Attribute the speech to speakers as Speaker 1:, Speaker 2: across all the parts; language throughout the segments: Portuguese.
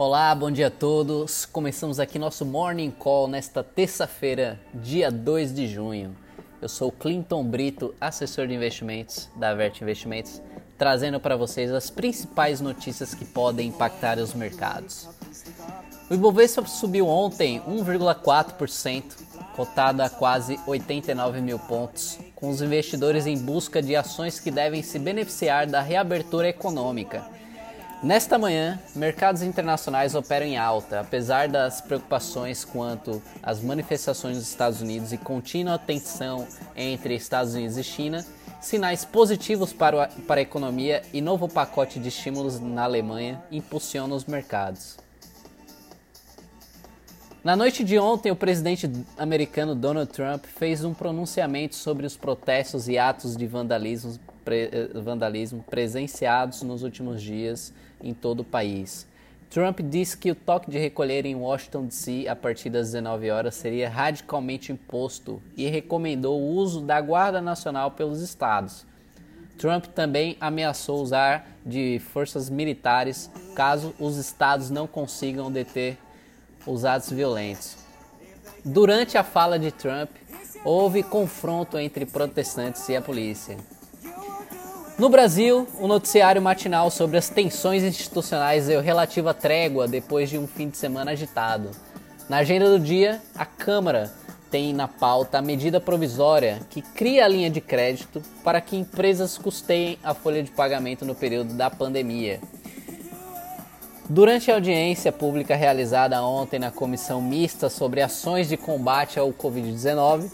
Speaker 1: Olá, bom dia a todos. Começamos aqui nosso Morning Call nesta terça-feira, dia 2 de junho. Eu sou Clinton Brito, assessor de investimentos da Vert Investimentos, trazendo para vocês as principais notícias que podem impactar os mercados. O Ibovespa subiu ontem 1,4%, cotado a quase 89 mil pontos, com os investidores em busca de ações que devem se beneficiar da reabertura econômica Nesta manhã, mercados internacionais operam em alta, apesar das preocupações quanto às manifestações dos Estados Unidos e contínua tensão entre Estados Unidos e China, sinais positivos para, a, para a economia e novo pacote de estímulos na Alemanha impulsionam os mercados. Na noite de ontem, o presidente americano Donald Trump fez um pronunciamento sobre os protestos e atos de vandalismo, pre, eh, vandalismo presenciados nos últimos dias em todo o país. Trump disse que o toque de recolher em Washington DC a partir das 19 horas seria radicalmente imposto e recomendou o uso da Guarda Nacional pelos estados. Trump também ameaçou usar de forças militares caso os estados não consigam deter os atos violentos. Durante a fala de Trump, houve confronto entre protestantes e a polícia. No Brasil, o noticiário matinal sobre as tensões institucionais deu relativa trégua depois de um fim de semana agitado. Na agenda do dia, a Câmara tem na pauta a medida provisória que cria a linha de crédito para que empresas custeiem a folha de pagamento no período da pandemia. Durante a audiência pública realizada ontem na Comissão Mista sobre Ações de Combate ao Covid-19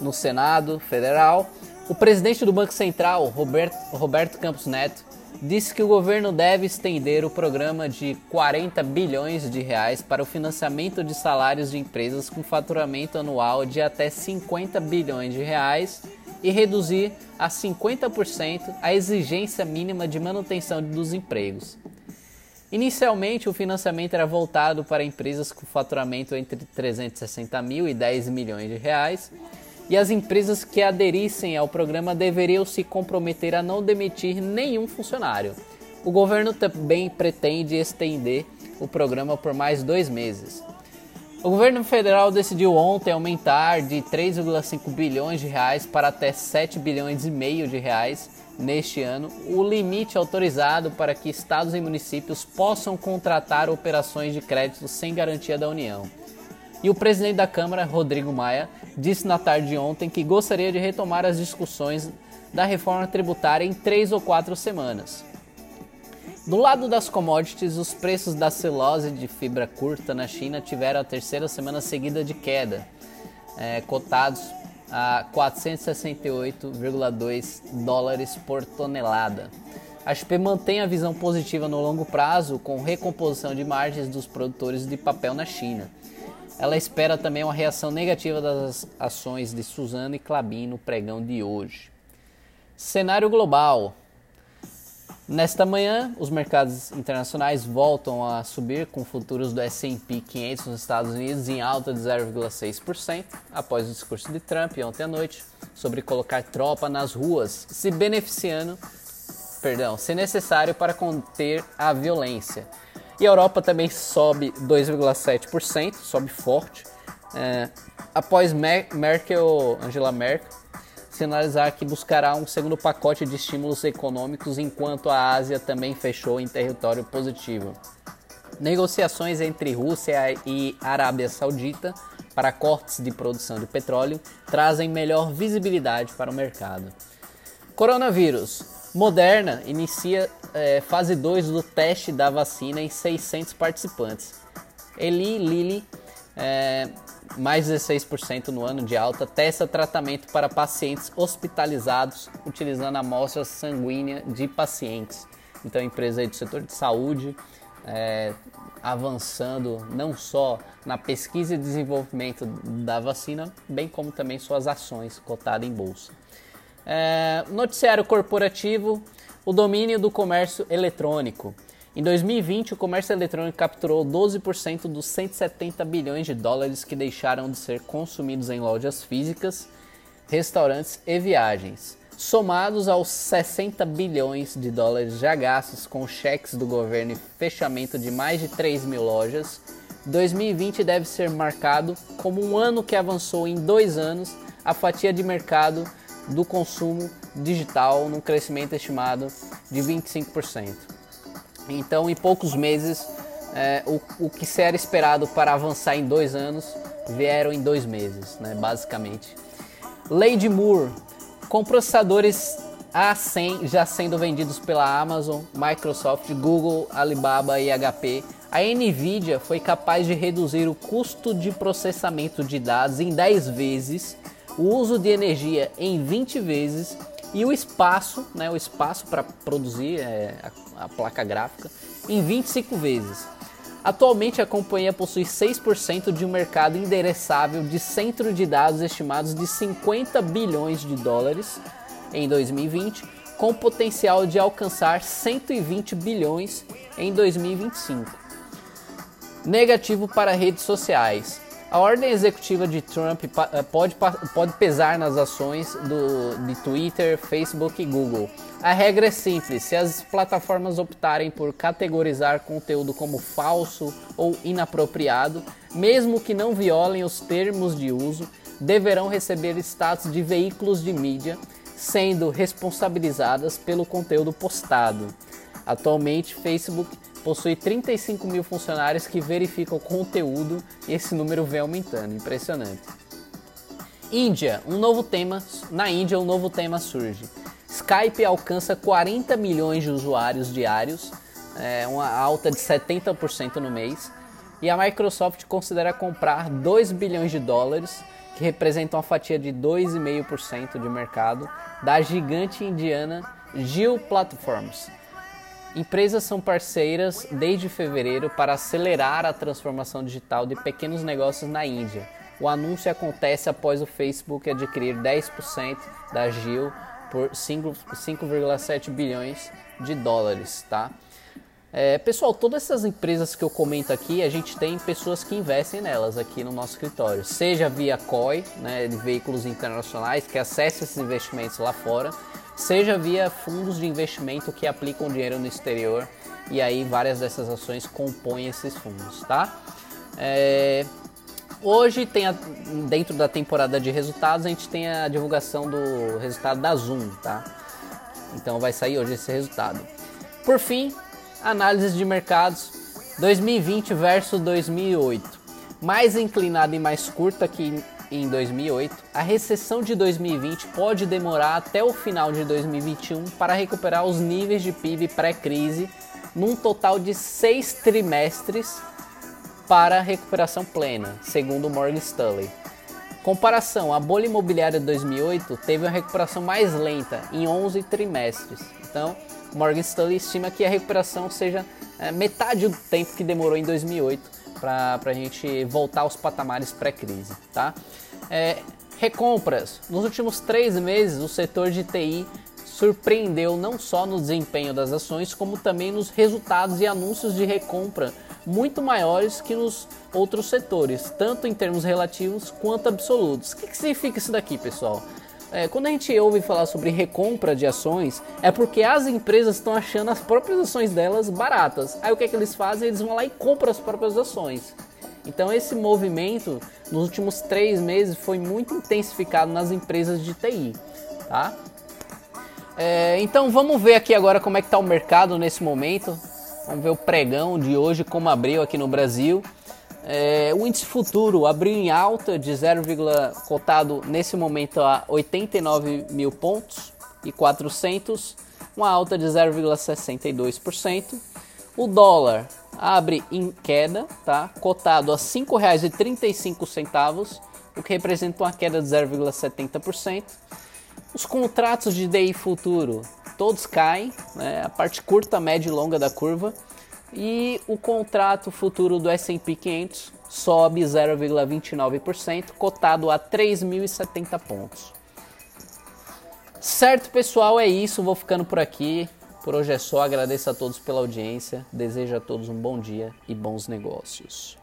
Speaker 1: no Senado Federal, o presidente do Banco Central, Roberto, Roberto Campos Neto, disse que o governo deve estender o programa de 40 bilhões de reais para o financiamento de salários de empresas com faturamento anual de até 50 bilhões de reais e reduzir a 50% a exigência mínima de manutenção dos empregos. Inicialmente, o financiamento era voltado para empresas com faturamento entre 360 mil e 10 milhões de reais e as empresas que aderissem ao programa deveriam se comprometer a não demitir nenhum funcionário. O governo também pretende estender o programa por mais dois meses. O governo federal decidiu ontem aumentar de 3,5 bilhões de reais para até 7 bilhões e meio de reais neste ano o limite autorizado para que estados e municípios possam contratar operações de crédito sem garantia da União. E o presidente da Câmara, Rodrigo Maia, disse na tarde de ontem que gostaria de retomar as discussões da reforma tributária em três ou quatro semanas. Do lado das commodities, os preços da celulose de fibra curta na China tiveram a terceira semana seguida de queda, é, cotados a 468,2 dólares por tonelada. A XP mantém a visão positiva no longo prazo com recomposição de margens dos produtores de papel na China. Ela espera também uma reação negativa das ações de Suzano e Clabin no pregão de hoje. Cenário global. Nesta manhã, os mercados internacionais voltam a subir com futuros do S&P 500 nos Estados Unidos em alta de 0,6% após o discurso de Trump ontem à noite sobre colocar tropa nas ruas, se beneficiando, perdão, se necessário para conter a violência. E a Europa também sobe 2,7%, sobe forte, é, após Merkel, Angela Merkel, sinalizar que buscará um segundo pacote de estímulos econômicos, enquanto a Ásia também fechou em território positivo. Negociações entre Rússia e Arábia Saudita para cortes de produção de petróleo trazem melhor visibilidade para o mercado. Coronavírus. Moderna inicia é, fase 2 do teste da vacina em 600 participantes. Eli Lilly, é, mais 16% no ano de alta, testa tratamento para pacientes hospitalizados utilizando amostras sanguíneas de pacientes. Então, empresa do setor de saúde é, avançando não só na pesquisa e desenvolvimento da vacina, bem como também suas ações cotadas em bolsa. É, noticiário corporativo, o domínio do comércio eletrônico. Em 2020, o comércio eletrônico capturou 12% dos 170 bilhões de dólares que deixaram de ser consumidos em lojas físicas, restaurantes e viagens. somados aos 60 bilhões de dólares já gastos com cheques do governo e fechamento de mais de 3 mil lojas, 2020 deve ser marcado como um ano que avançou em dois anos a fatia de mercado do consumo digital num crescimento estimado de 25%. Então, em poucos meses, é, o, o que se era esperado para avançar em dois anos vieram em dois meses, né, basicamente. Lady Moore, com processadores A100 já sendo vendidos pela Amazon, Microsoft, Google, Alibaba e HP, a Nvidia foi capaz de reduzir o custo de processamento de dados em 10 vezes, o uso de energia em 20 vezes e o espaço, né, o espaço para produzir é, a, a placa gráfica em 25 vezes. Atualmente a companhia possui 6% de um mercado endereçável de centro de dados estimados de 50 bilhões de dólares em 2020, com potencial de alcançar 120 bilhões em 2025. Negativo para redes sociais. A ordem executiva de Trump eh, pode, pode pesar nas ações do, de Twitter, Facebook e Google. A regra é simples: se as plataformas optarem por categorizar conteúdo como falso ou inapropriado, mesmo que não violem os termos de uso, deverão receber status de veículos de mídia, sendo responsabilizadas pelo conteúdo postado. Atualmente, Facebook possui 35 mil funcionários que verificam conteúdo e esse número vem aumentando, impressionante. Índia, um novo tema. Na Índia, um novo tema surge. Skype alcança 40 milhões de usuários diários, é, uma alta de 70% no mês, e a Microsoft considera comprar 2 bilhões de dólares, que representam uma fatia de 2,5% de mercado, da gigante indiana Gil Platforms, Empresas são parceiras desde fevereiro para acelerar a transformação digital de pequenos negócios na Índia. O anúncio acontece após o Facebook adquirir 10% da Gil por 5,7 bilhões de dólares, tá? É, pessoal, todas essas empresas que eu comento aqui, a gente tem pessoas que investem nelas aqui no nosso escritório, seja via COI, né, de veículos internacionais que acessam esses investimentos lá fora, seja via fundos de investimento que aplicam dinheiro no exterior e aí várias dessas ações compõem esses fundos, tá? É, hoje tem a, dentro da temporada de resultados a gente tem a divulgação do resultado da Zoom, tá? Então vai sair hoje esse resultado. Por fim, análise de mercados 2020 versus 2008, mais inclinada e mais curta que em 2008, a recessão de 2020 pode demorar até o final de 2021 para recuperar os níveis de PIB pré-crise, num total de seis trimestres para recuperação plena, segundo Morgan Stanley. Comparação, a bolha imobiliária de 2008 teve uma recuperação mais lenta, em 11 trimestres. Então, Morgan Stanley estima que a recuperação seja é, metade do tempo que demorou em 2008 para a gente voltar aos patamares pré-crise, tá? É, recompras. Nos últimos três meses, o setor de TI surpreendeu não só no desempenho das ações, como também nos resultados e anúncios de recompra muito maiores que nos outros setores, tanto em termos relativos quanto absolutos. O que, que significa isso daqui, pessoal? É, quando a gente ouve falar sobre recompra de ações, é porque as empresas estão achando as próprias ações delas baratas. Aí o que, é que eles fazem? Eles vão lá e compram as próprias ações. Então esse movimento nos últimos três meses foi muito intensificado nas empresas de TI, tá? É, então vamos ver aqui agora como é que está o mercado nesse momento. Vamos ver o pregão de hoje como abriu aqui no Brasil. É, o índice futuro abriu em alta de 0, cotado nesse momento a 89 mil pontos e 400, uma alta de 0,62%. O dólar abre em queda, tá? Cotado a R$ 5,35, o que representa uma queda de 0,70%. Os contratos de DI futuro todos caem, né? a parte curta, média e longa da curva e o contrato futuro do S&P 500 sobe 0,29%, cotado a 3.070 pontos. Certo, pessoal, é isso. Vou ficando por aqui. Por hoje é só. Agradeço a todos pela audiência. Desejo a todos um bom dia e bons negócios.